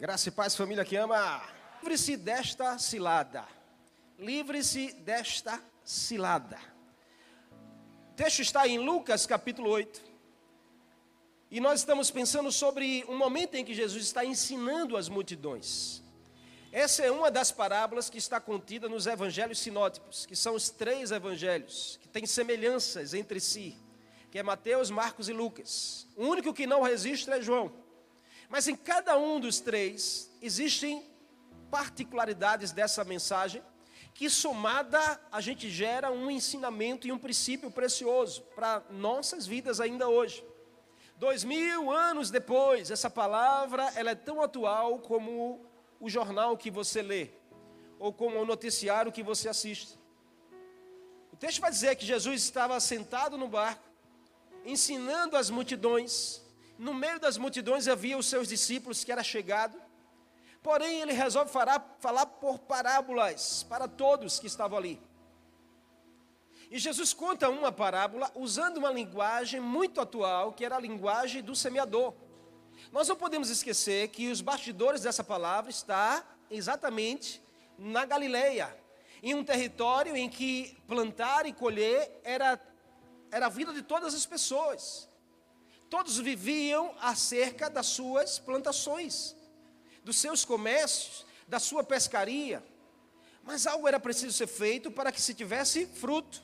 Graça e paz, família que ama. Livre-se desta cilada. Livre-se desta cilada. O texto está em Lucas capítulo 8. E nós estamos pensando sobre um momento em que Jesus está ensinando as multidões. Essa é uma das parábolas que está contida nos evangelhos sinóticos, que são os três evangelhos, que têm semelhanças entre si, que é Mateus, Marcos e Lucas. O único que não resiste é João. Mas em cada um dos três existem particularidades dessa mensagem que somada a gente gera um ensinamento e um princípio precioso para nossas vidas ainda hoje. Dois mil anos depois, essa palavra ela é tão atual como o jornal que você lê ou como o noticiário que você assiste. O texto vai dizer que Jesus estava sentado no barco, ensinando as multidões, no meio das multidões havia os seus discípulos que era chegado. Porém, ele resolve falar, falar por parábolas para todos que estavam ali. E Jesus conta uma parábola usando uma linguagem muito atual, que era a linguagem do semeador. Nós não podemos esquecer que os bastidores dessa palavra está exatamente na Galileia, em um território em que plantar e colher era, era a vida de todas as pessoas. Todos viviam acerca das suas plantações, dos seus comércios, da sua pescaria. Mas algo era preciso ser feito para que se tivesse fruto.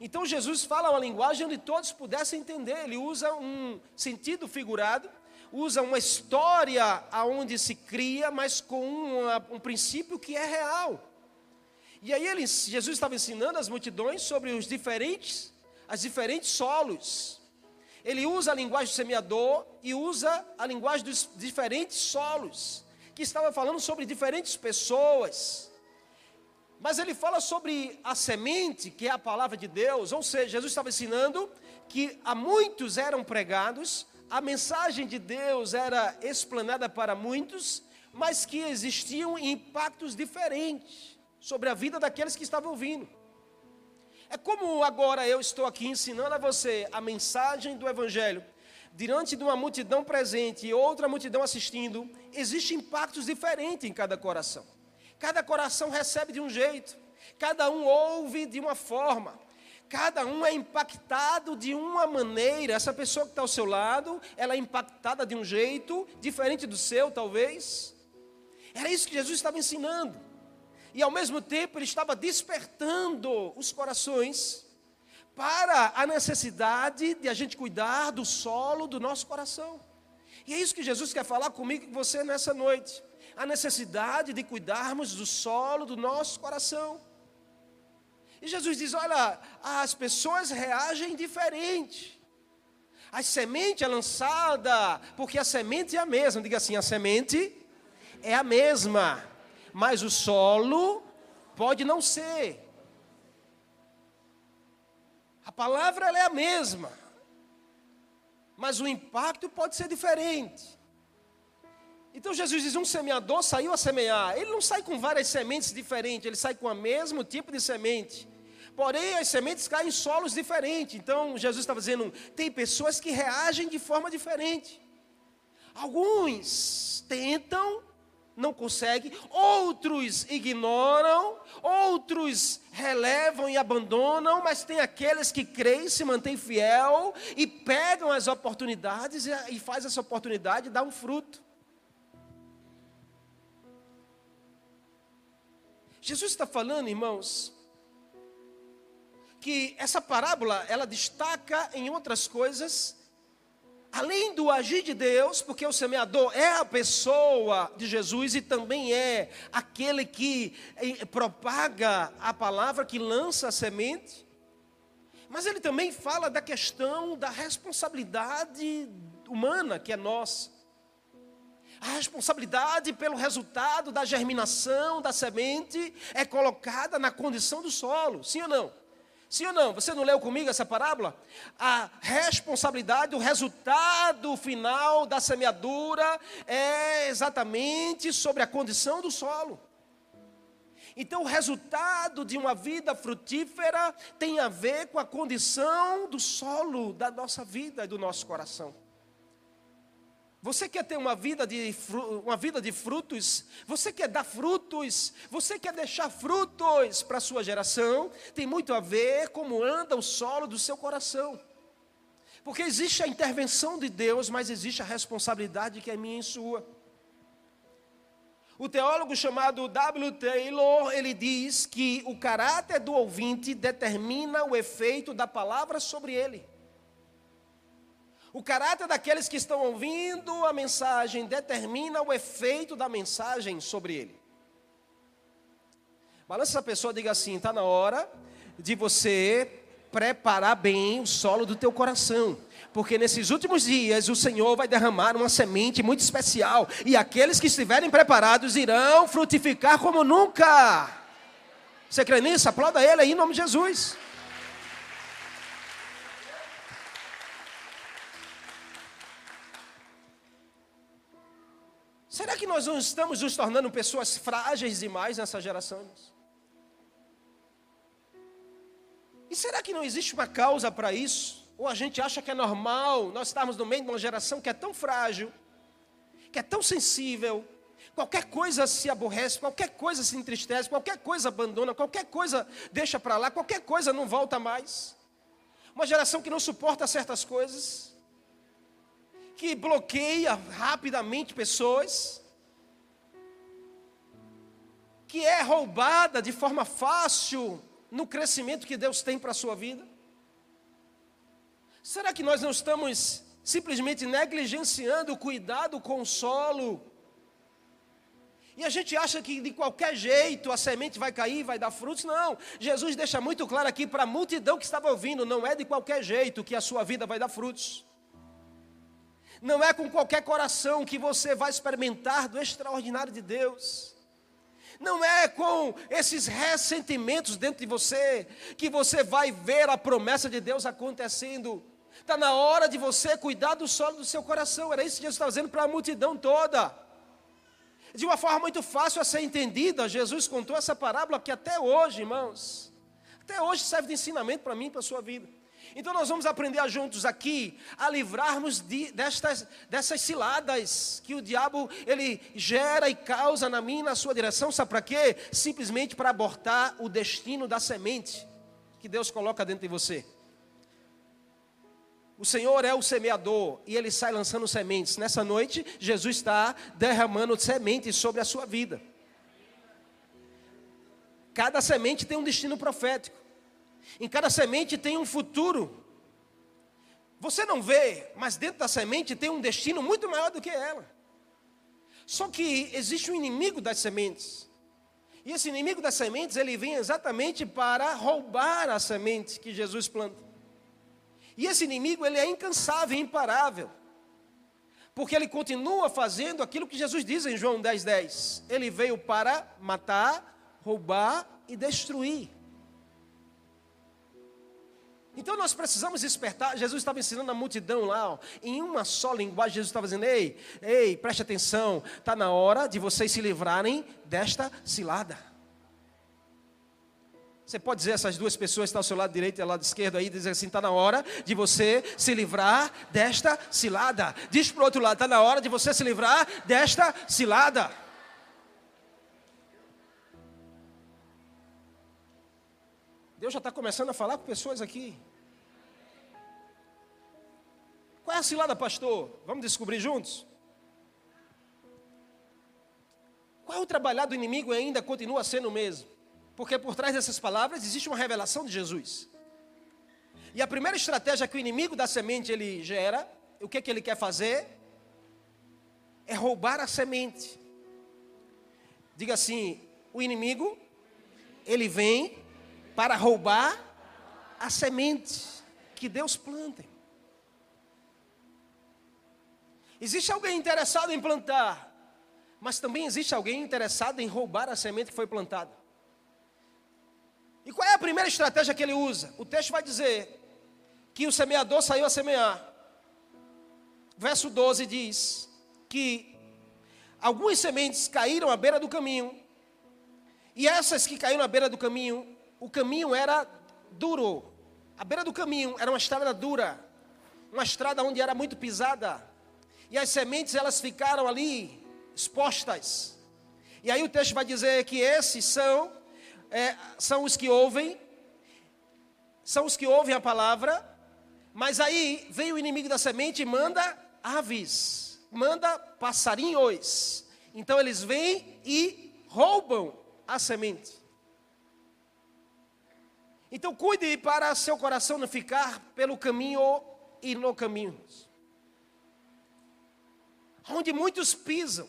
Então Jesus fala uma linguagem onde todos pudessem entender. Ele usa um sentido figurado, usa uma história aonde se cria, mas com uma, um princípio que é real. E aí ele, Jesus estava ensinando as multidões sobre os diferentes, as diferentes solos ele usa a linguagem do semeador e usa a linguagem dos diferentes solos, que estava falando sobre diferentes pessoas. Mas ele fala sobre a semente, que é a palavra de Deus, ou seja, Jesus estava ensinando que a muitos eram pregados, a mensagem de Deus era explanada para muitos, mas que existiam impactos diferentes sobre a vida daqueles que estavam ouvindo. É como agora eu estou aqui ensinando a você a mensagem do Evangelho, diante de uma multidão presente e outra multidão assistindo, existem impactos diferentes em cada coração. Cada coração recebe de um jeito, cada um ouve de uma forma, cada um é impactado de uma maneira. Essa pessoa que está ao seu lado, ela é impactada de um jeito diferente do seu, talvez. Era isso que Jesus estava ensinando e ao mesmo tempo ele estava despertando os corações para a necessidade de a gente cuidar do solo do nosso coração. E é isso que Jesus quer falar comigo e com você nessa noite. A necessidade de cuidarmos do solo do nosso coração. E Jesus diz: olha, as pessoas reagem diferente. A semente é lançada, porque a semente é a mesma. Diga assim: a semente é a mesma mas o solo pode não ser. A palavra é a mesma, mas o impacto pode ser diferente. Então Jesus diz: um semeador saiu a semear. Ele não sai com várias sementes diferentes, ele sai com o mesmo tipo de semente. Porém, as sementes caem em solos diferentes. Então, Jesus estava dizendo: tem pessoas que reagem de forma diferente. Alguns tentam não consegue, outros ignoram, outros relevam e abandonam, mas tem aqueles que creem, se mantêm fiel e pegam as oportunidades e, e faz essa oportunidade dar um fruto. Jesus está falando, irmãos, que essa parábola ela destaca em outras coisas além do agir de Deus, porque o semeador é a pessoa de Jesus e também é aquele que eh, propaga a palavra, que lança a semente, mas ele também fala da questão da responsabilidade humana que é nossa. A responsabilidade pelo resultado da germinação da semente é colocada na condição do solo, sim ou não? Sim ou não? Você não leu comigo essa parábola? A responsabilidade, o resultado final da semeadura é exatamente sobre a condição do solo. Então, o resultado de uma vida frutífera tem a ver com a condição do solo da nossa vida e do nosso coração. Você quer ter uma vida, de, uma vida de frutos? Você quer dar frutos? Você quer deixar frutos para a sua geração? Tem muito a ver como anda o solo do seu coração. Porque existe a intervenção de Deus, mas existe a responsabilidade que é minha e sua. O teólogo chamado W. Taylor, ele diz que o caráter do ouvinte determina o efeito da palavra sobre ele. O caráter daqueles que estão ouvindo a mensagem determina o efeito da mensagem sobre ele. Balança essa pessoa diga assim: está na hora de você preparar bem o solo do teu coração. Porque nesses últimos dias o Senhor vai derramar uma semente muito especial. E aqueles que estiverem preparados irão frutificar como nunca. Você crê nisso? Aplauda ele aí em nome de Jesus. Será que nós não estamos nos tornando pessoas frágeis demais nessa geração? E será que não existe uma causa para isso? Ou a gente acha que é normal nós estarmos no meio de uma geração que é tão frágil, que é tão sensível, qualquer coisa se aborrece, qualquer coisa se entristece, qualquer coisa abandona, qualquer coisa deixa para lá, qualquer coisa não volta mais. Uma geração que não suporta certas coisas que bloqueia rapidamente pessoas, que é roubada de forma fácil no crescimento que Deus tem para a sua vida? Será que nós não estamos simplesmente negligenciando o cuidado com o solo? E a gente acha que de qualquer jeito a semente vai cair, vai dar frutos. Não. Jesus deixa muito claro aqui para a multidão que estava ouvindo: não é de qualquer jeito que a sua vida vai dar frutos. Não é com qualquer coração que você vai experimentar do extraordinário de Deus. Não é com esses ressentimentos dentro de você que você vai ver a promessa de Deus acontecendo. Está na hora de você cuidar do solo do seu coração. Era isso que Jesus estava dizendo para a multidão toda. De uma forma muito fácil a ser entendida, Jesus contou essa parábola que até hoje, irmãos, até hoje serve de ensinamento para mim e para a sua vida. Então nós vamos aprender juntos aqui a livrarmos de, destas, dessas ciladas que o diabo ele gera e causa na e na sua direção. Sabe para quê? Simplesmente para abortar o destino da semente que Deus coloca dentro de você. O Senhor é o semeador e ele sai lançando sementes. Nessa noite, Jesus está derramando sementes sobre a sua vida. Cada semente tem um destino profético. Em cada semente tem um futuro. Você não vê, mas dentro da semente tem um destino muito maior do que ela. Só que existe um inimigo das sementes. E esse inimigo das sementes, ele vem exatamente para roubar a semente que Jesus planta. E esse inimigo, ele é incansável, imparável. Porque ele continua fazendo aquilo que Jesus diz em João 10:10. 10. Ele veio para matar, roubar e destruir. Então nós precisamos despertar. Jesus estava ensinando a multidão lá, ó, em uma só linguagem. Jesus estava dizendo: Ei, ei, preste atenção, está na hora de vocês se livrarem desta cilada. Você pode dizer essas duas pessoas que estão ao seu lado direito e ao lado esquerdo aí, dizer assim: está na hora de você se livrar desta cilada. Diz para o outro lado: está na hora de você se livrar desta cilada. Deus já está começando a falar com pessoas aqui. Qual é a cilada, pastor? Vamos descobrir juntos? Qual é o trabalhar do inimigo e ainda continua sendo o mesmo? Porque por trás dessas palavras existe uma revelação de Jesus. E a primeira estratégia que o inimigo da semente ele gera, o que, que ele quer fazer? É roubar a semente. Diga assim: o inimigo, ele vem para roubar a semente que Deus planta. Existe alguém interessado em plantar, mas também existe alguém interessado em roubar a semente que foi plantada. E qual é a primeira estratégia que ele usa? O texto vai dizer que o semeador saiu a semear. Verso 12 diz que algumas sementes caíram à beira do caminho, e essas que caíram à beira do caminho o caminho era duro. A beira do caminho era uma estrada dura, uma estrada onde era muito pisada. E as sementes elas ficaram ali expostas. E aí o texto vai dizer que esses são é, são os que ouvem, são os que ouvem a palavra, mas aí vem o inimigo da semente e manda aves, manda passarinhos. Então eles vêm e roubam a semente. Então cuide para seu coração não ficar pelo caminho e no caminho. Onde muitos pisam.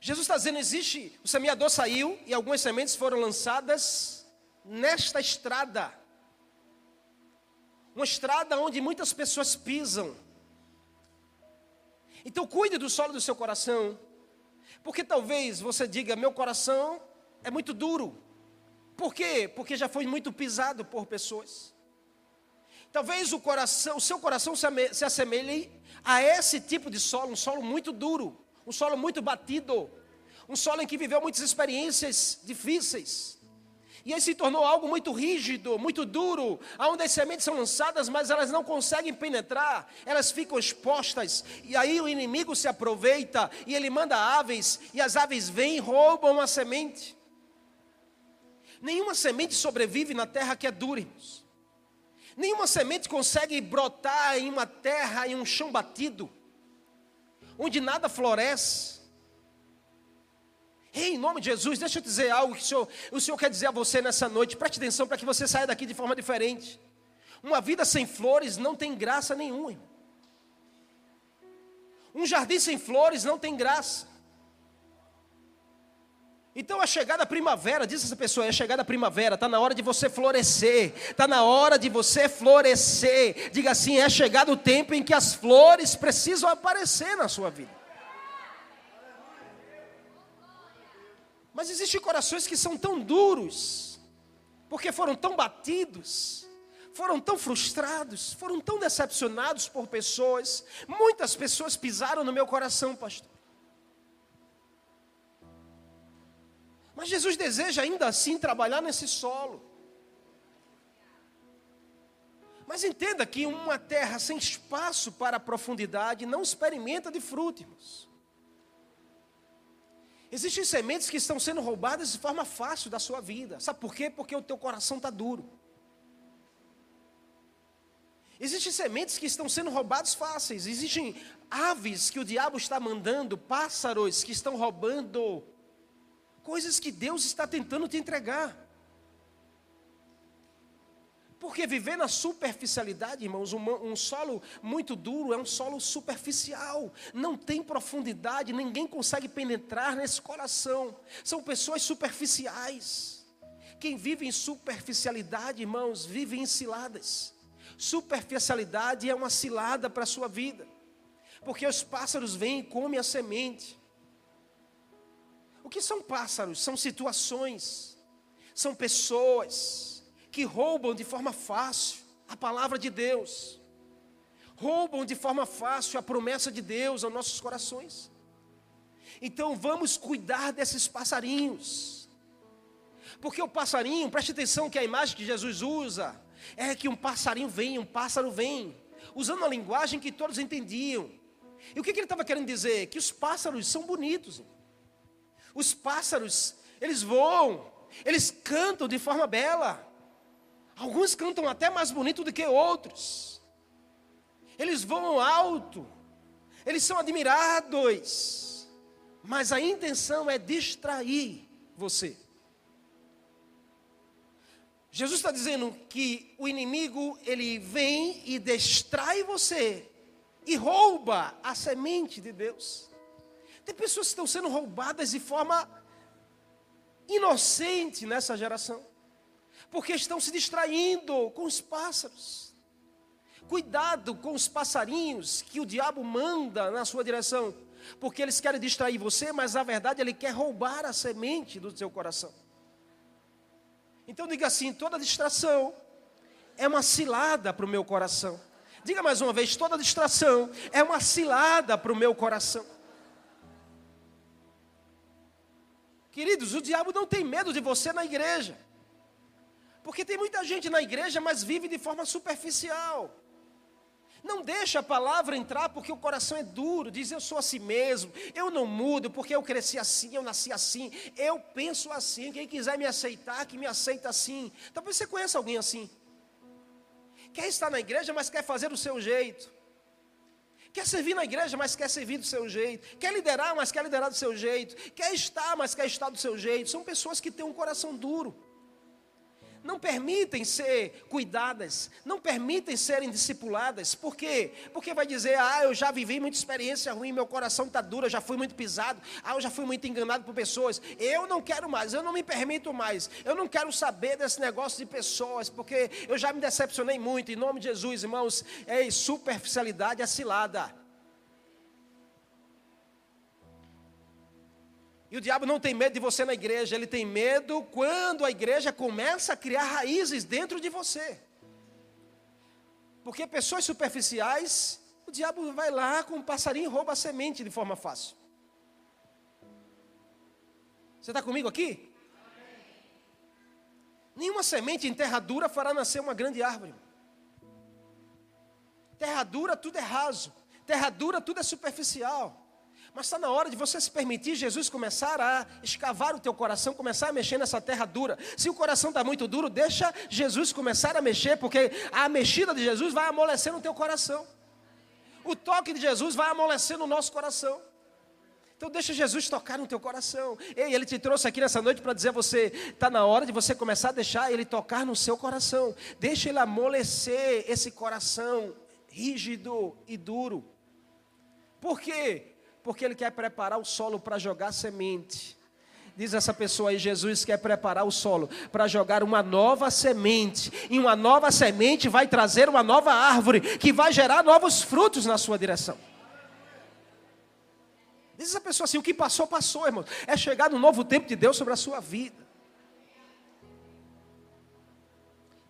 Jesus está dizendo: existe, o semeador saiu e algumas sementes foram lançadas nesta estrada. Uma estrada onde muitas pessoas pisam. Então cuide do solo do seu coração. Porque talvez você diga: meu coração é muito duro. Por quê? Porque já foi muito pisado por pessoas. Talvez o coração, o seu coração se assemelhe a esse tipo de solo, um solo muito duro, um solo muito batido, um solo em que viveu muitas experiências difíceis. E aí se tornou algo muito rígido, muito duro, onde as sementes são lançadas, mas elas não conseguem penetrar, elas ficam expostas. E aí o inimigo se aproveita e ele manda aves, e as aves vêm e roubam a semente. Nenhuma semente sobrevive na terra que é dura, irmãos. Nenhuma semente consegue brotar em uma terra, em um chão batido, onde nada floresce. Ei, em nome de Jesus, deixa eu dizer algo que o Senhor, o Senhor quer dizer a você nessa noite. Preste atenção para que você saia daqui de forma diferente. Uma vida sem flores não tem graça nenhuma. Um jardim sem flores não tem graça. Então a chegada da primavera, diz essa pessoa, é a chegada da primavera, está na hora de você florescer, está na hora de você florescer. Diga assim, é chegado o tempo em que as flores precisam aparecer na sua vida. Mas existem corações que são tão duros, porque foram tão batidos, foram tão frustrados, foram tão decepcionados por pessoas. Muitas pessoas pisaram no meu coração, pastor. Mas Jesus deseja ainda assim trabalhar nesse solo. Mas entenda que uma terra sem espaço para profundidade não experimenta de frutos. Existem sementes que estão sendo roubadas de forma fácil da sua vida. Sabe por quê? Porque o teu coração está duro. Existem sementes que estão sendo roubadas fáceis. Existem aves que o diabo está mandando, pássaros que estão roubando coisas que Deus está tentando te entregar. Porque viver na superficialidade, irmãos, um, um, solo muito duro é um solo superficial, não tem profundidade, ninguém consegue penetrar nesse coração, são pessoas superficiais. Quem vive em superficialidade, irmãos, vive em ciladas. Superficialidade é uma cilada para a sua vida, porque os pássaros vêm e comem a semente, o que são pássaros? São situações, são pessoas que roubam de forma fácil a palavra de Deus, roubam de forma fácil a promessa de Deus aos nossos corações. Então vamos cuidar desses passarinhos, porque o passarinho, preste atenção que a imagem que Jesus usa é que um passarinho vem, um pássaro vem, usando a linguagem que todos entendiam. E o que, que ele estava querendo dizer? Que os pássaros são bonitos. Os pássaros, eles voam, eles cantam de forma bela. Alguns cantam até mais bonito do que outros. Eles voam alto, eles são admirados, mas a intenção é distrair você. Jesus está dizendo que o inimigo ele vem e distrai você e rouba a semente de Deus. Tem pessoas que estão sendo roubadas de forma inocente nessa geração, porque estão se distraindo com os pássaros. Cuidado com os passarinhos que o diabo manda na sua direção, porque eles querem distrair você, mas na verdade ele quer roubar a semente do seu coração. Então diga assim: toda distração é uma cilada para o meu coração. Diga mais uma vez: toda distração é uma cilada para o meu coração. Queridos, o diabo não tem medo de você na igreja. Porque tem muita gente na igreja, mas vive de forma superficial. Não deixa a palavra entrar porque o coração é duro, diz eu sou assim mesmo, eu não mudo porque eu cresci assim, eu nasci assim, eu penso assim, quem quiser me aceitar, que me aceita assim. Talvez você conheça alguém assim. Quer estar na igreja, mas quer fazer do seu jeito. Quer servir na igreja, mas quer servir do seu jeito. Quer liderar, mas quer liderar do seu jeito. Quer estar, mas quer estar do seu jeito. São pessoas que têm um coração duro não permitem ser cuidadas, não permitem serem discipuladas. Por quê? Porque vai dizer: ah, eu já vivi muita experiência ruim, meu coração está duro, eu já fui muito pisado, ah, eu já fui muito enganado por pessoas. Eu não quero mais, eu não me permito mais, eu não quero saber desse negócio de pessoas, porque eu já me decepcionei muito. Em nome de Jesus, irmãos, é superficialidade é. E o diabo não tem medo de você na igreja, ele tem medo quando a igreja começa a criar raízes dentro de você. Porque pessoas superficiais, o diabo vai lá com um passarinho e rouba a semente de forma fácil. Você está comigo aqui? Nenhuma semente em terra dura fará nascer uma grande árvore. Terra dura, tudo é raso. Terra dura, tudo é superficial. Mas está na hora de você se permitir Jesus começar a escavar o teu coração, começar a mexer nessa terra dura. Se o coração está muito duro, deixa Jesus começar a mexer, porque a mexida de Jesus vai amolecer no teu coração. O toque de Jesus vai amolecer no nosso coração. Então deixa Jesus tocar no teu coração. Ei, ele te trouxe aqui nessa noite para dizer a você, está na hora de você começar a deixar ele tocar no seu coração. Deixa ele amolecer esse coração rígido e duro. Por quê? Porque Ele quer preparar o solo para jogar semente. Diz essa pessoa aí, Jesus quer preparar o solo para jogar uma nova semente. E uma nova semente vai trazer uma nova árvore que vai gerar novos frutos na sua direção. Diz essa pessoa assim: o que passou, passou, irmão. É chegar no novo tempo de Deus sobre a sua vida.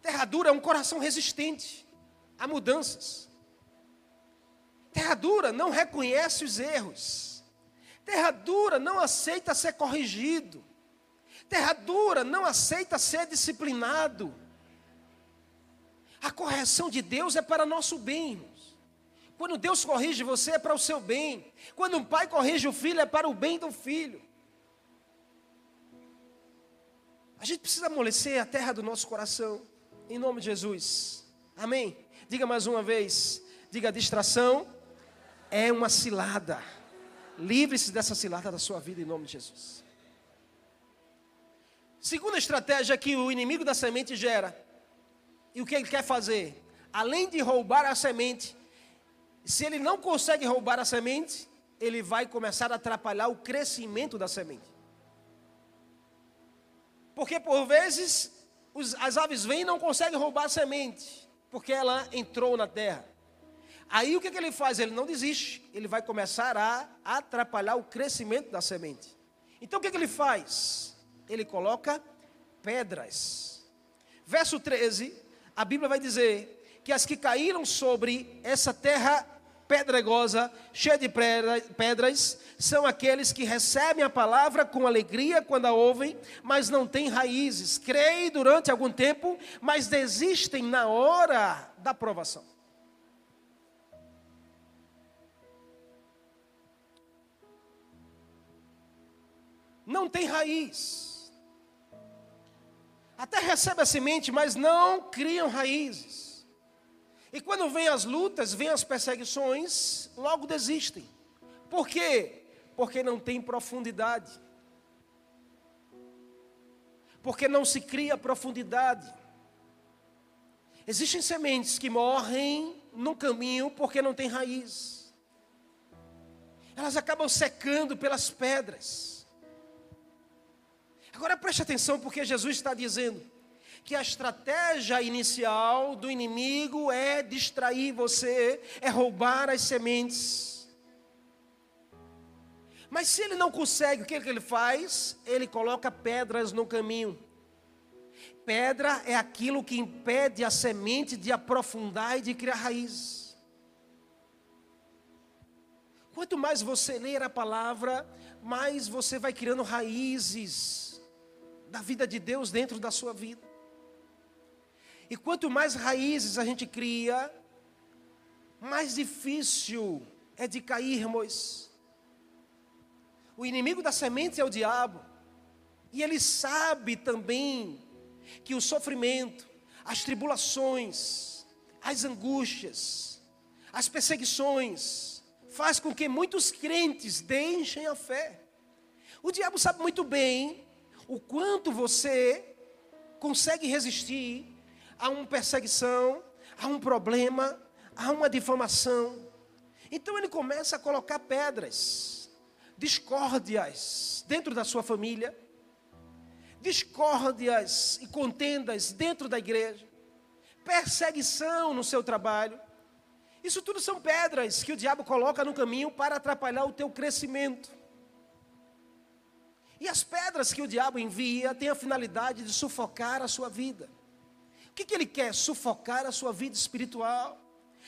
Terra dura é um coração resistente a mudanças. Terra dura não reconhece os erros. Terra dura não aceita ser corrigido. Terra dura não aceita ser disciplinado. A correção de Deus é para nosso bem. Irmãos. Quando Deus corrige você é para o seu bem. Quando um pai corrige o filho é para o bem do filho. A gente precisa amolecer a terra do nosso coração. Em nome de Jesus. Amém. Diga mais uma vez. Diga distração é uma cilada. Livre-se dessa cilada da sua vida em nome de Jesus. Segunda estratégia que o inimigo da semente gera. E o que ele quer fazer? Além de roubar a semente, se ele não consegue roubar a semente, ele vai começar a atrapalhar o crescimento da semente. Porque por vezes as aves vêm e não conseguem roubar a semente, porque ela entrou na terra. Aí o que, que ele faz? Ele não desiste, ele vai começar a atrapalhar o crescimento da semente. Então o que, que ele faz? Ele coloca pedras. Verso 13, a Bíblia vai dizer que as que caíram sobre essa terra pedregosa, cheia de pedras, são aqueles que recebem a palavra com alegria quando a ouvem, mas não têm raízes, creem durante algum tempo, mas desistem na hora da provação. Não tem raiz. Até recebe a semente, mas não criam raízes. E quando vêm as lutas, vêm as perseguições, logo desistem. Por quê? Porque não tem profundidade. Porque não se cria profundidade. Existem sementes que morrem no caminho porque não tem raiz. Elas acabam secando pelas pedras. Agora preste atenção, porque Jesus está dizendo que a estratégia inicial do inimigo é distrair você, é roubar as sementes. Mas se ele não consegue, o que, é que ele faz? Ele coloca pedras no caminho. Pedra é aquilo que impede a semente de aprofundar e de criar raízes. Quanto mais você ler a palavra, mais você vai criando raízes da vida de Deus dentro da sua vida. E quanto mais raízes a gente cria, mais difícil é de cairmos. O inimigo da semente é o diabo. E ele sabe também que o sofrimento, as tribulações, as angústias, as perseguições, faz com que muitos crentes deixem a fé. O diabo sabe muito bem o quanto você consegue resistir a uma perseguição, a um problema, a uma difamação. Então ele começa a colocar pedras, discórdias dentro da sua família, discórdias e contendas dentro da igreja, perseguição no seu trabalho. Isso tudo são pedras que o diabo coloca no caminho para atrapalhar o teu crescimento. E as pedras que o diabo envia têm a finalidade de sufocar a sua vida. O que, que ele quer? Sufocar a sua vida espiritual.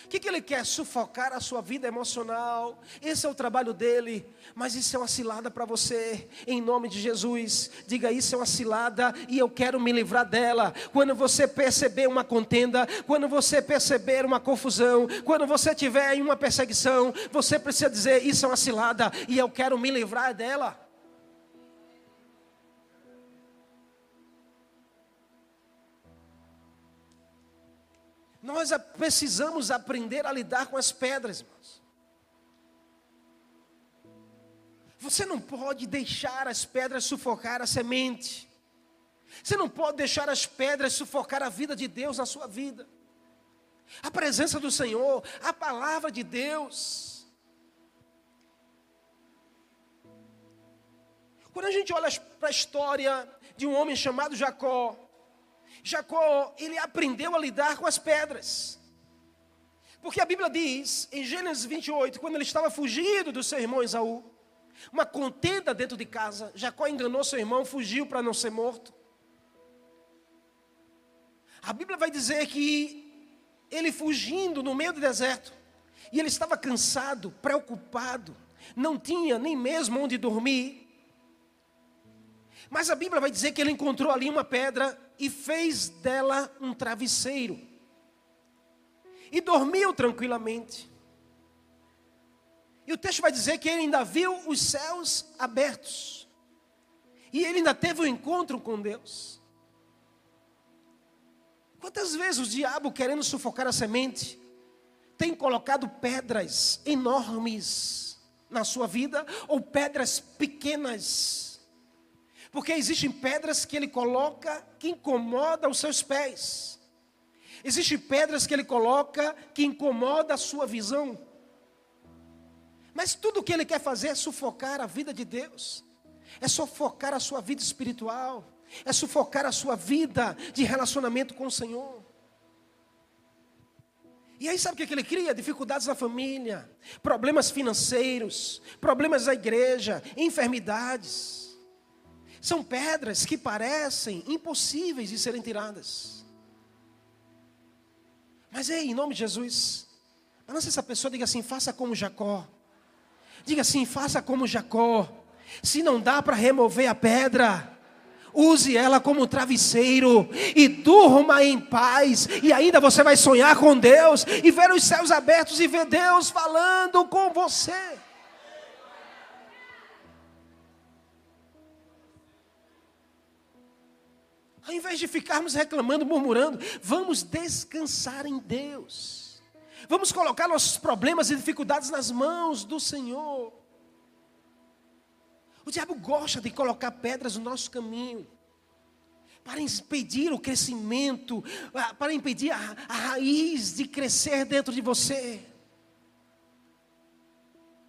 O que, que ele quer? Sufocar a sua vida emocional. Esse é o trabalho dele. Mas isso é uma cilada para você. Em nome de Jesus. Diga: Isso é uma cilada e eu quero me livrar dela. Quando você perceber uma contenda, quando você perceber uma confusão, quando você tiver em uma perseguição, você precisa dizer: Isso é uma cilada e eu quero me livrar dela. Nós precisamos aprender a lidar com as pedras, irmãos. Você não pode deixar as pedras sufocar a semente. Você não pode deixar as pedras sufocar a vida de Deus na sua vida. A presença do Senhor, a palavra de Deus. Quando a gente olha para a história de um homem chamado Jacó, Jacó, ele aprendeu a lidar com as pedras. Porque a Bíblia diz, em Gênesis 28, quando ele estava fugindo do seu irmão Esaú, uma contenda dentro de casa, Jacó enganou seu irmão, fugiu para não ser morto. A Bíblia vai dizer que ele fugindo no meio do deserto, e ele estava cansado, preocupado, não tinha nem mesmo onde dormir. Mas a Bíblia vai dizer que ele encontrou ali uma pedra e fez dela um travesseiro. E dormiu tranquilamente. E o texto vai dizer que ele ainda viu os céus abertos. E ele ainda teve um encontro com Deus. Quantas vezes o diabo, querendo sufocar a semente, tem colocado pedras enormes na sua vida, ou pedras pequenas porque existem pedras que ele coloca que incomoda os seus pés. Existem pedras que ele coloca que incomoda a sua visão. Mas tudo o que ele quer fazer é sufocar a vida de Deus. É sufocar a sua vida espiritual. É sufocar a sua vida de relacionamento com o Senhor. E aí sabe o que ele cria? Dificuldades na família, problemas financeiros, problemas na igreja, enfermidades. São pedras que parecem impossíveis de serem tiradas. Mas ei, em nome de Jesus, se essa pessoa diga assim: faça como Jacó. Diga assim: faça como Jacó. Se não dá para remover a pedra, use ela como travesseiro e durma em paz. E ainda você vai sonhar com Deus e ver os céus abertos e ver Deus falando com você. Ao invés de ficarmos reclamando, murmurando, vamos descansar em Deus. Vamos colocar nossos problemas e dificuldades nas mãos do Senhor. O diabo gosta de colocar pedras no nosso caminho para impedir o crescimento, para impedir a, a, raiz de crescer dentro de você.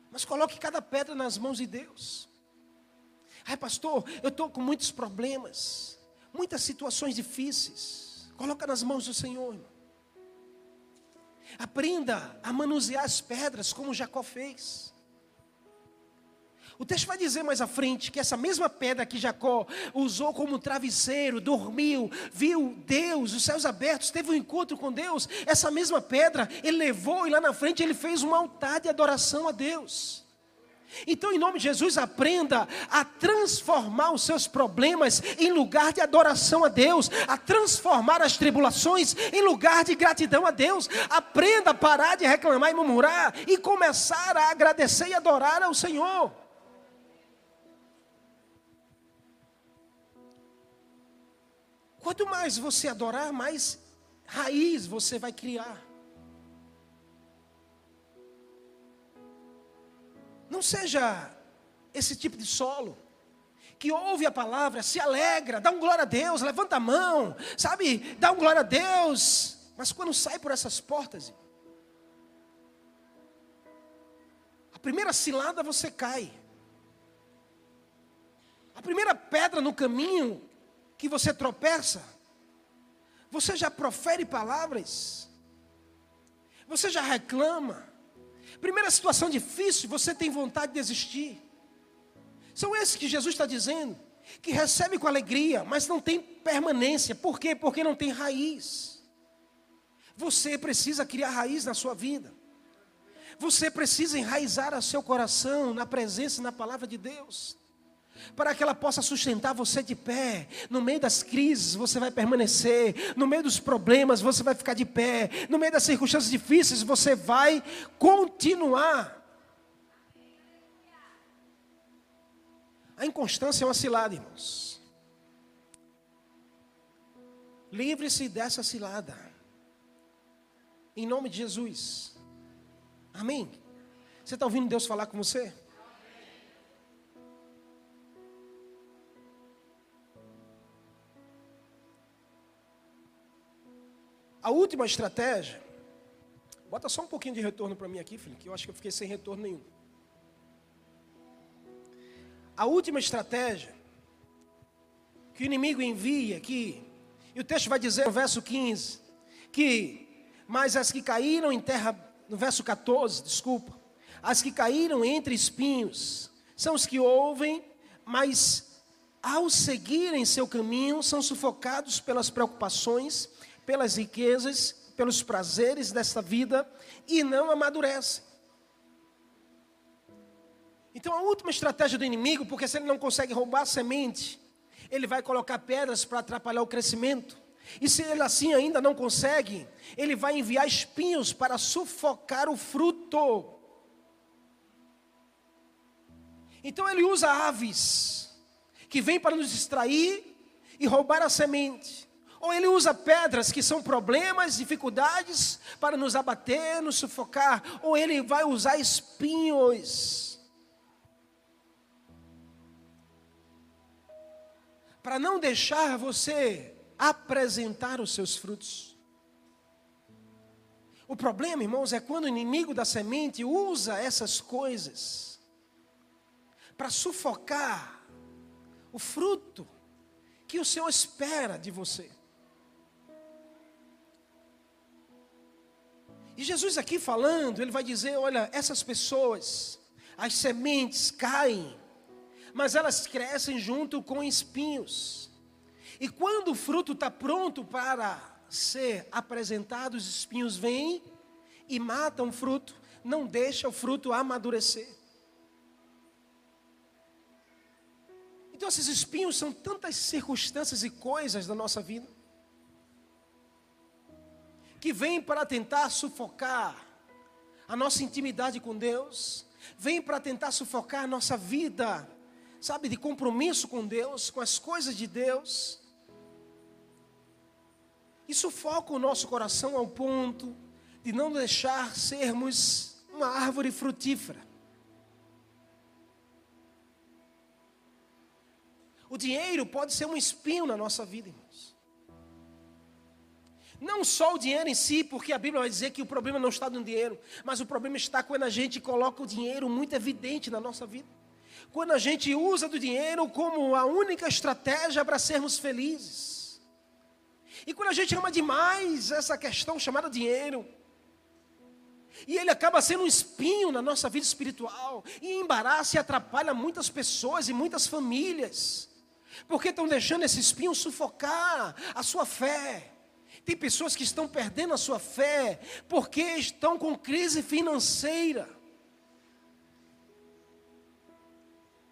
Mas coloque cada pedra nas mãos de Deus. Ai, pastor, eu estou com muitos problemas muitas situações difíceis. Coloca nas mãos do Senhor. Irmão. Aprenda a manusear as pedras como Jacó fez. O texto vai dizer mais à frente que essa mesma pedra que Jacó usou como travesseiro, dormiu, viu Deus, os céus abertos, teve um encontro com Deus. Essa mesma pedra ele levou e lá na frente ele fez um altar de adoração a Deus. Então, em nome de Jesus, aprenda a transformar os seus problemas em lugar de adoração a Deus, a transformar as tribulações em lugar de gratidão a Deus. Aprenda a parar de reclamar e murmurar e começar a agradecer e adorar ao Senhor. Quanto mais você adorar, mais raiz você vai criar. Não seja esse tipo de solo que ouve a palavra, se alegra, dá um glória a Deus, levanta a mão, sabe, dá um glória a Deus, mas quando sai por essas portas, a primeira cilada você cai, a primeira pedra no caminho que você tropeça, você já profere palavras, você já reclama, Primeira situação difícil, você tem vontade de desistir. São esses que Jesus está dizendo, que recebe com alegria, mas não tem permanência. Por quê? Porque não tem raiz. Você precisa criar raiz na sua vida. Você precisa enraizar o seu coração na presença e na palavra de Deus para que ela possa sustentar você de pé. No meio das crises, você vai permanecer. No meio dos problemas, você vai ficar de pé. No meio das circunstâncias difíceis, você vai continuar. A inconstância é uma cilada, irmãos. Livre-se dessa cilada. Em nome de Jesus. Amém. Você está ouvindo Deus falar com você? A última estratégia, bota só um pouquinho de retorno para mim aqui, filho, que eu acho que eu fiquei sem retorno nenhum. A última estratégia que o inimigo envia aqui, e o texto vai dizer no verso 15, que, mas as que caíram em terra, no verso 14, desculpa, as que caíram entre espinhos, são os que ouvem, mas ao seguirem seu caminho, são sufocados pelas preocupações pelas riquezas, pelos prazeres desta vida e não amadurecem. Então a última estratégia do inimigo, porque se ele não consegue roubar a semente, ele vai colocar pedras para atrapalhar o crescimento. E se ele assim ainda não consegue, ele vai enviar espinhos para sufocar o fruto. Então ele usa aves que vêm para nos distrair e roubar a semente. Ou ele usa pedras que são problemas, dificuldades para nos abater, nos sufocar, ou ele vai usar espinhos para não deixar você apresentar os seus frutos. O problema, irmãos, é quando o inimigo da semente usa essas coisas para sufocar o fruto que o Senhor espera de você. E Jesus aqui falando, ele vai dizer: olha, essas pessoas, as sementes caem, mas elas crescem junto com espinhos. E quando o fruto está pronto para ser apresentado, os espinhos vêm e matam o fruto, não deixa o fruto amadurecer. Então, esses espinhos são tantas circunstâncias e coisas da nossa vida que vem para tentar sufocar a nossa intimidade com Deus, vem para tentar sufocar a nossa vida, sabe, de compromisso com Deus, com as coisas de Deus. E sufoca o nosso coração ao ponto de não deixar sermos uma árvore frutífera. O dinheiro pode ser um espinho na nossa vida. Não só o dinheiro em si, porque a Bíblia vai dizer que o problema não está no dinheiro, mas o problema está quando a gente coloca o dinheiro muito evidente na nossa vida. Quando a gente usa do dinheiro como a única estratégia para sermos felizes. E quando a gente ama demais essa questão chamada dinheiro, e ele acaba sendo um espinho na nossa vida espiritual, e embaraça e atrapalha muitas pessoas e muitas famílias, porque estão deixando esse espinho sufocar a sua fé. Tem pessoas que estão perdendo a sua fé porque estão com crise financeira.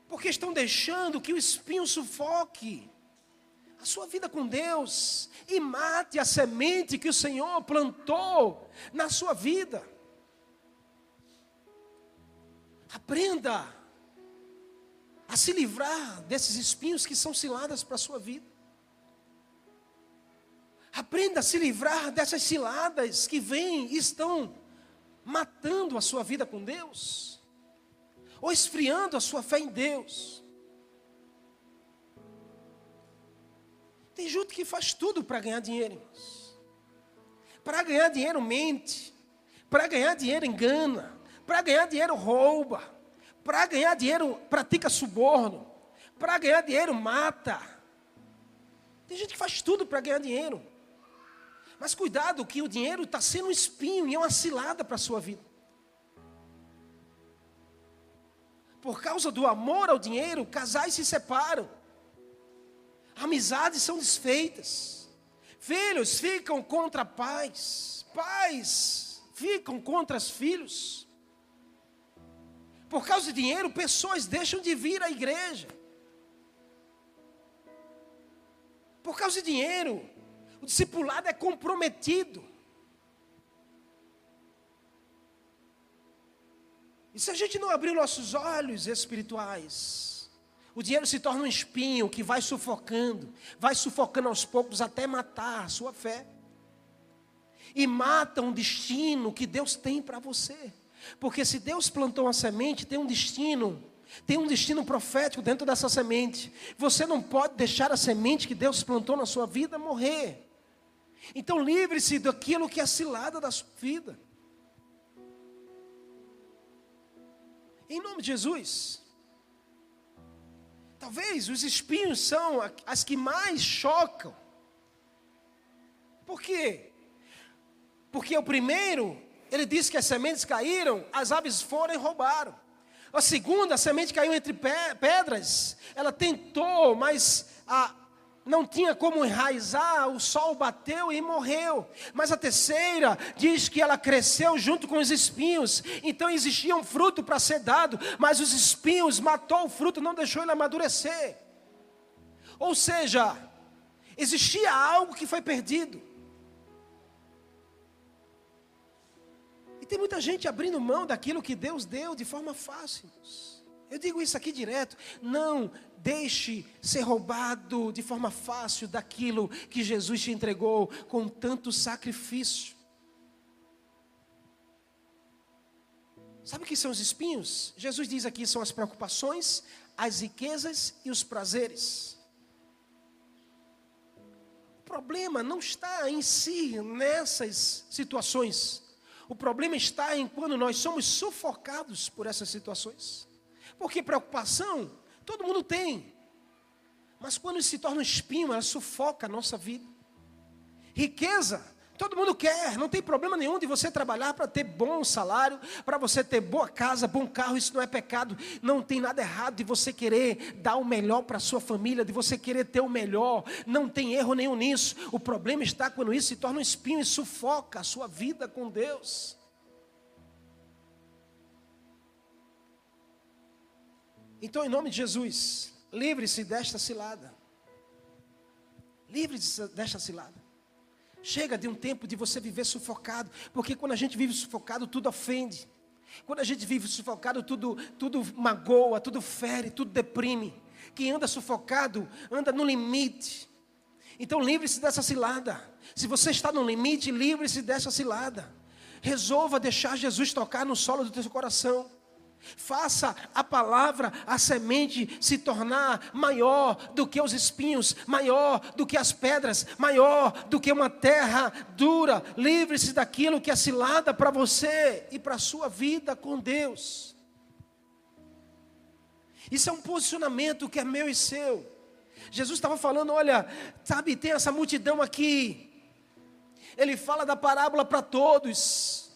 Porque estão deixando que o espinho sufoque a sua vida com Deus e mate a semente que o Senhor plantou na sua vida. Aprenda a se livrar desses espinhos que são ciladas para a sua vida. Aprenda a se livrar dessas ciladas que vêm e estão matando a sua vida com Deus, ou esfriando a sua fé em Deus. Tem gente que faz tudo para ganhar dinheiro, irmãos. Para ganhar dinheiro mente, para ganhar dinheiro engana, para ganhar dinheiro rouba, para ganhar dinheiro pratica suborno, para ganhar dinheiro mata. Tem gente que faz tudo para ganhar dinheiro. Mas cuidado que o dinheiro está sendo um espinho e é uma cilada para a sua vida. Por causa do amor ao dinheiro, casais se separam. Amizades são desfeitas. Filhos ficam contra pais. Pais ficam contra os filhos. Por causa de dinheiro, pessoas deixam de vir à igreja. Por causa de dinheiro, o discipulado é comprometido. E se a gente não abrir nossos olhos espirituais, o dinheiro se torna um espinho que vai sufocando, vai sufocando aos poucos até matar a sua fé. E mata um destino que Deus tem para você. Porque se Deus plantou uma semente, tem um destino tem um destino profético dentro dessa semente. Você não pode deixar a semente que Deus plantou na sua vida morrer. Então livre-se daquilo que é cilada da sua vida. Em nome de Jesus. Talvez os espinhos são as que mais chocam. Por quê? Porque o primeiro, ele disse que as sementes caíram, as aves foram e roubaram. A segunda, a semente caiu entre pedras, ela tentou, mas a, não tinha como enraizar, o sol bateu e morreu. Mas a terceira diz que ela cresceu junto com os espinhos, então existia um fruto para ser dado, mas os espinhos matou o fruto, não deixou ele amadurecer. Ou seja, existia algo que foi perdido. E tem muita gente abrindo mão daquilo que Deus deu de forma fácil. Eu digo isso aqui direto. Não deixe ser roubado de forma fácil daquilo que Jesus te entregou com tanto sacrifício. Sabe o que são os espinhos? Jesus diz aqui são as preocupações, as riquezas e os prazeres. O problema não está em si nessas situações. O problema está em quando nós somos sufocados por essas situações. Porque preocupação, todo mundo tem. Mas quando se torna um espinho, ela sufoca a nossa vida. Riqueza, todo mundo quer, não tem problema nenhum de você trabalhar para ter bom salário, para você ter boa casa, bom carro, isso não é pecado. Não tem nada errado de você querer dar o melhor para a sua família, de você querer ter o melhor. Não tem erro nenhum nisso. O problema está quando isso se torna um espinho e sufoca a sua vida com Deus. Então, em nome de Jesus, livre-se desta cilada. Livre-se desta cilada. Chega de um tempo de você viver sufocado, porque quando a gente vive sufocado, tudo ofende. Quando a gente vive sufocado, tudo, tudo magoa, tudo fere, tudo deprime. Quem anda sufocado, anda no limite. Então livre-se dessa cilada. Se você está no limite, livre-se dessa cilada. Resolva deixar Jesus tocar no solo do teu coração. Faça a palavra, a semente se tornar maior do que os espinhos, maior do que as pedras, maior do que uma terra dura. Livre-se daquilo que é cilada para você e para a sua vida com Deus. Isso é um posicionamento que é meu e seu. Jesus estava falando: olha, sabe, tem essa multidão aqui. Ele fala da parábola para todos.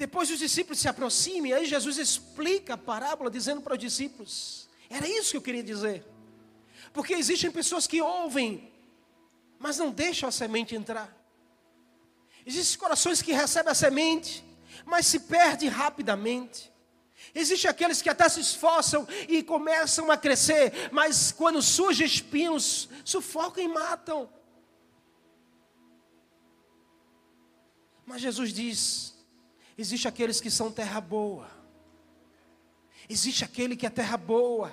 Depois os discípulos se aproximam e aí Jesus explica a parábola dizendo para os discípulos: Era isso que eu queria dizer. Porque existem pessoas que ouvem, mas não deixam a semente entrar. Existem corações que recebem a semente, mas se perde rapidamente. Existem aqueles que até se esforçam e começam a crescer, mas quando surgem espinhos, sufocam e matam. Mas Jesus diz: existe aqueles que são terra boa, existe aquele que é terra boa,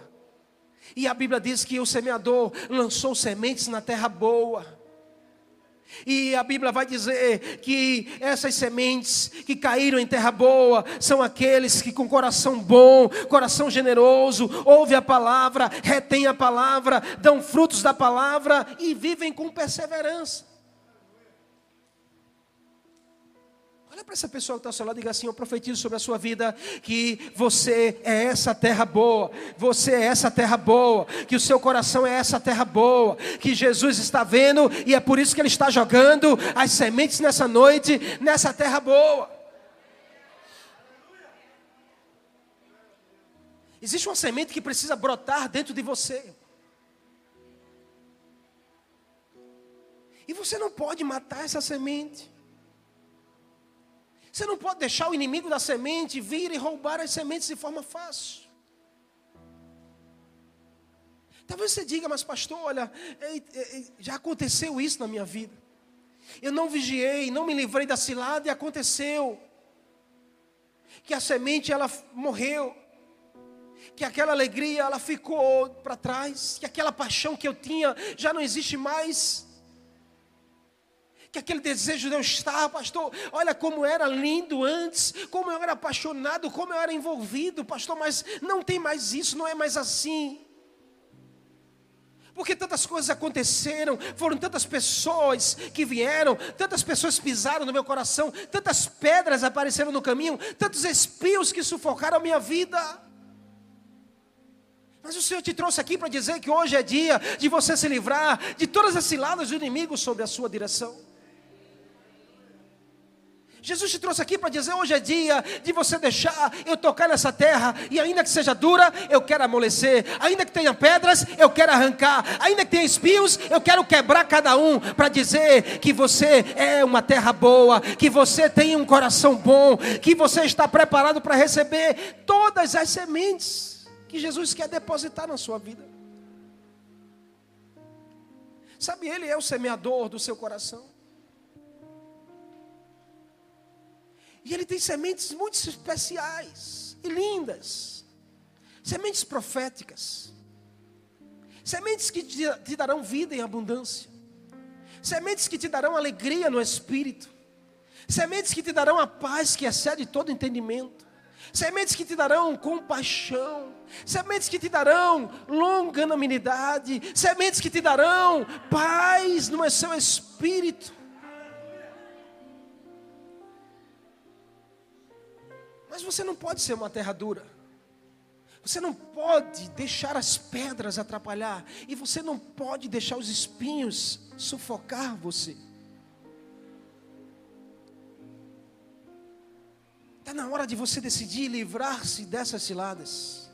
e a Bíblia diz que o semeador lançou sementes na terra boa. E a Bíblia vai dizer que essas sementes que caíram em terra boa são aqueles que com coração bom, coração generoso, ouvem a palavra, retêm a palavra, dão frutos da palavra e vivem com perseverança. Olha para essa pessoa que está ao seu lado e diga assim: Eu profetizo sobre a sua vida que você é essa terra boa, você é essa terra boa, que o seu coração é essa terra boa, que Jesus está vendo e é por isso que Ele está jogando as sementes nessa noite, nessa terra boa. Existe uma semente que precisa brotar dentro de você. E você não pode matar essa semente. Você não pode deixar o inimigo da semente vir e roubar as sementes de forma fácil. Talvez você diga, mas pastor, olha, já aconteceu isso na minha vida. Eu não vigiei, não me livrei da cilada e aconteceu. Que a semente ela morreu. Que aquela alegria ela ficou para trás, que aquela paixão que eu tinha já não existe mais que aquele desejo de eu estar, pastor, olha como era lindo antes, como eu era apaixonado, como eu era envolvido, pastor, mas não tem mais isso, não é mais assim. Porque tantas coisas aconteceram, foram tantas pessoas que vieram, tantas pessoas pisaram no meu coração, tantas pedras apareceram no caminho, tantos espios que sufocaram a minha vida. Mas o Senhor te trouxe aqui para dizer que hoje é dia de você se livrar de todas as ciladas do inimigo sobre a sua direção. Jesus te trouxe aqui para dizer: hoje é dia de você deixar eu tocar nessa terra, e ainda que seja dura, eu quero amolecer, ainda que tenha pedras, eu quero arrancar, ainda que tenha espinhos, eu quero quebrar cada um, para dizer que você é uma terra boa, que você tem um coração bom, que você está preparado para receber todas as sementes que Jesus quer depositar na sua vida. Sabe, Ele é o semeador do seu coração. E ele tem sementes muito especiais e lindas. Sementes proféticas. Sementes que te, darão vida em abundância. Sementes que te darão alegria no espírito. Sementes que te darão a paz que excede todo entendimento. Sementes que te darão compaixão. Sementes que te darão longanimidade. Sementes que te darão paz no seu espírito. Mas você não pode ser uma terra dura. Você não pode deixar as pedras atrapalhar. E você não pode deixar os espinhos sufocar você. Está na hora de você decidir livrar-se dessas ciladas.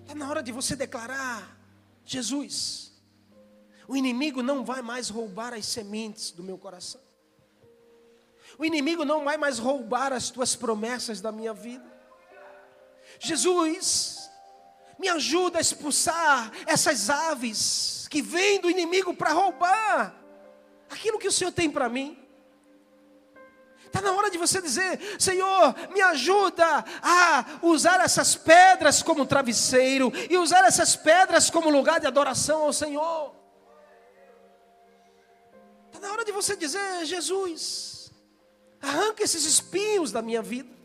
Está na hora de você declarar: Jesus, o inimigo não vai mais roubar as sementes do meu coração. O inimigo não vai mais roubar as tuas promessas da minha vida. Jesus, me ajuda a expulsar essas aves que vêm do inimigo para roubar aquilo que o Senhor tem para mim. Está na hora de você dizer: Senhor, me ajuda a usar essas pedras como travesseiro e usar essas pedras como lugar de adoração ao Senhor. Está na hora de você dizer: Jesus, Arranca esses espinhos da minha vida.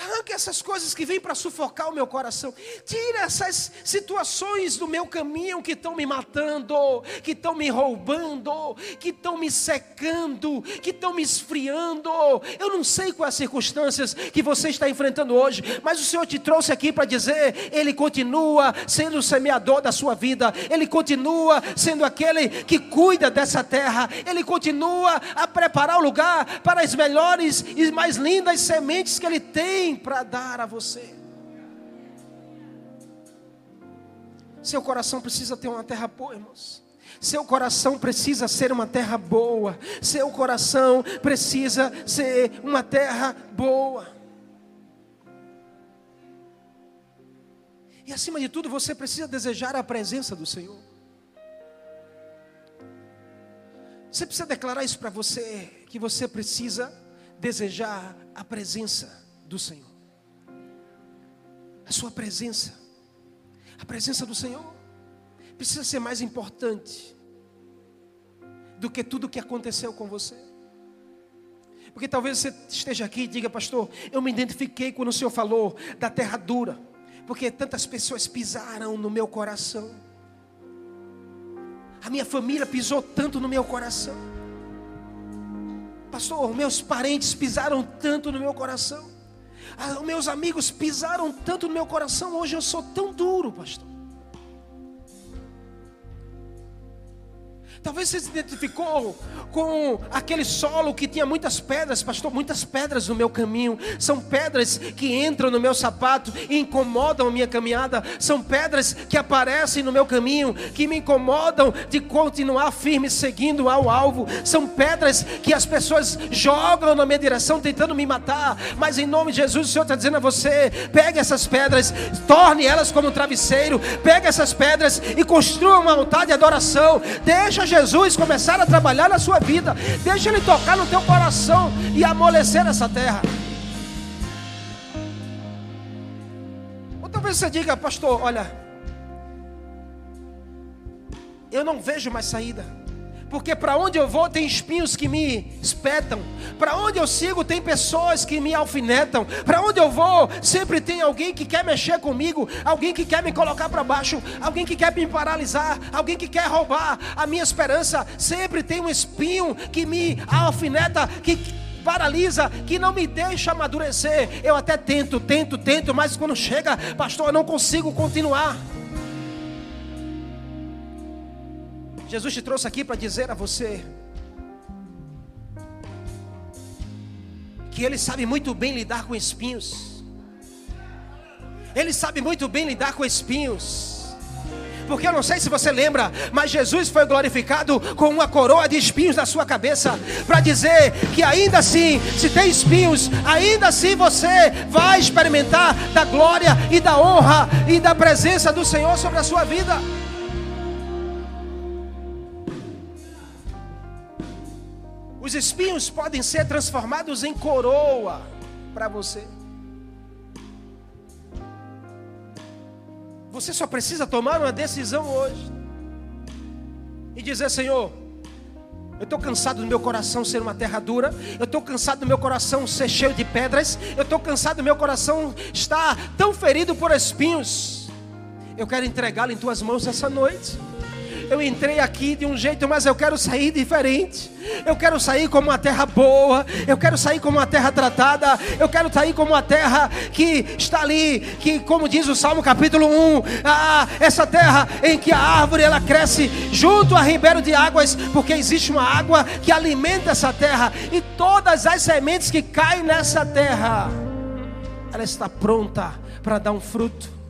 Arranque essas coisas que vêm para sufocar o meu coração. Tira essas situações do meu caminho que estão me matando, que estão me roubando, que estão me secando, que estão me esfriando. Eu não sei quais as circunstâncias que você está enfrentando hoje, mas o Senhor te trouxe aqui para dizer: Ele continua sendo o semeador da sua vida, Ele continua sendo aquele que cuida dessa terra, Ele continua a preparar o lugar para as melhores e mais lindas sementes que Ele tem para dar a você. Seu coração precisa ter uma terra boa, irmãos. Seu coração precisa ser uma terra boa. Seu coração precisa ser uma terra boa. E acima de tudo, você precisa desejar a presença do Senhor. Você precisa declarar isso para você, que você precisa desejar a presença do Senhor. A sua presença. A presença do Senhor precisa ser mais importante do que tudo que aconteceu com você. Porque talvez você esteja aqui e diga, pastor, eu me identifiquei quando o Senhor falou da terra dura, porque tantas pessoas pisaram no meu coração. A minha família pisou tanto no meu coração. Pastor, meus parentes pisaram tanto no meu coração. Ah, meus amigos pisaram tanto no meu coração. Hoje eu sou tão duro, pastor. Talvez você se identificou com aquele solo que tinha muitas pedras, pastor, muitas pedras no meu caminho. São pedras que entram no meu sapato e incomodam a minha caminhada. São pedras que aparecem no meu caminho, que me incomodam de continuar firme seguindo ao alvo. São pedras que as pessoas jogam na minha direção tentando me matar. Mas em nome de Jesus, o Senhor está dizendo a você: pegue essas pedras, torne elas como um travesseiro, pegue essas pedras e construa uma altar de adoração. Deixa Jesus começar a trabalhar na sua vida. Deixa Ele tocar no teu coração e amolecer essa terra. Ou talvez você diga, pastor, olha, eu não vejo mais saída porque para onde eu vou tem espinhos que me espetam, para onde eu sigo tem pessoas que me alfinetam, para onde eu vou sempre tem alguém que quer mexer comigo, alguém que quer me colocar para baixo, alguém que quer me paralisar, alguém que quer roubar a minha esperança, sempre tem um espinho que me alfineta, que paralisa, que não me deixa amadurecer. Eu até tento, tento, tento, mas quando chega, pastor, eu não consigo continuar. Jesus te trouxe aqui para dizer a você que Ele sabe muito bem lidar com espinhos. Ele sabe muito bem lidar com espinhos. Porque eu não sei se você lembra, mas Jesus foi glorificado com uma coroa de espinhos na sua cabeça, para dizer que ainda assim, se tem espinhos, ainda assim você vai experimentar da glória e da honra e da presença do Senhor sobre a sua vida. Os espinhos podem ser transformados em coroa para você. Você só precisa tomar uma decisão hoje e dizer: Senhor, eu estou cansado do meu coração ser uma terra dura. Eu estou cansado do meu coração ser cheio de pedras. Eu estou cansado do meu coração estar tão ferido por espinhos. Eu quero entregá-lo em tuas mãos essa noite eu entrei aqui de um jeito, mas eu quero sair diferente. Eu quero sair como uma terra boa, eu quero sair como uma terra tratada, eu quero sair como uma terra que está ali, que como diz o Salmo capítulo 1, ah, essa terra em que a árvore ela cresce junto a ribeiro de águas, porque existe uma água que alimenta essa terra e todas as sementes que caem nessa terra, ela está pronta para dar um fruto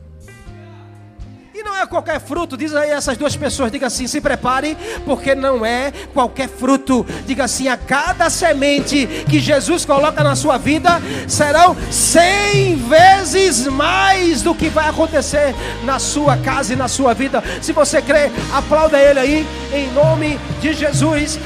não é qualquer fruto, diz aí essas duas pessoas, diga assim, se prepare, porque não é qualquer fruto. Diga assim, a cada semente que Jesus coloca na sua vida, serão cem vezes mais do que vai acontecer na sua casa e na sua vida. Se você crê, aplauda ele aí, em nome de Jesus.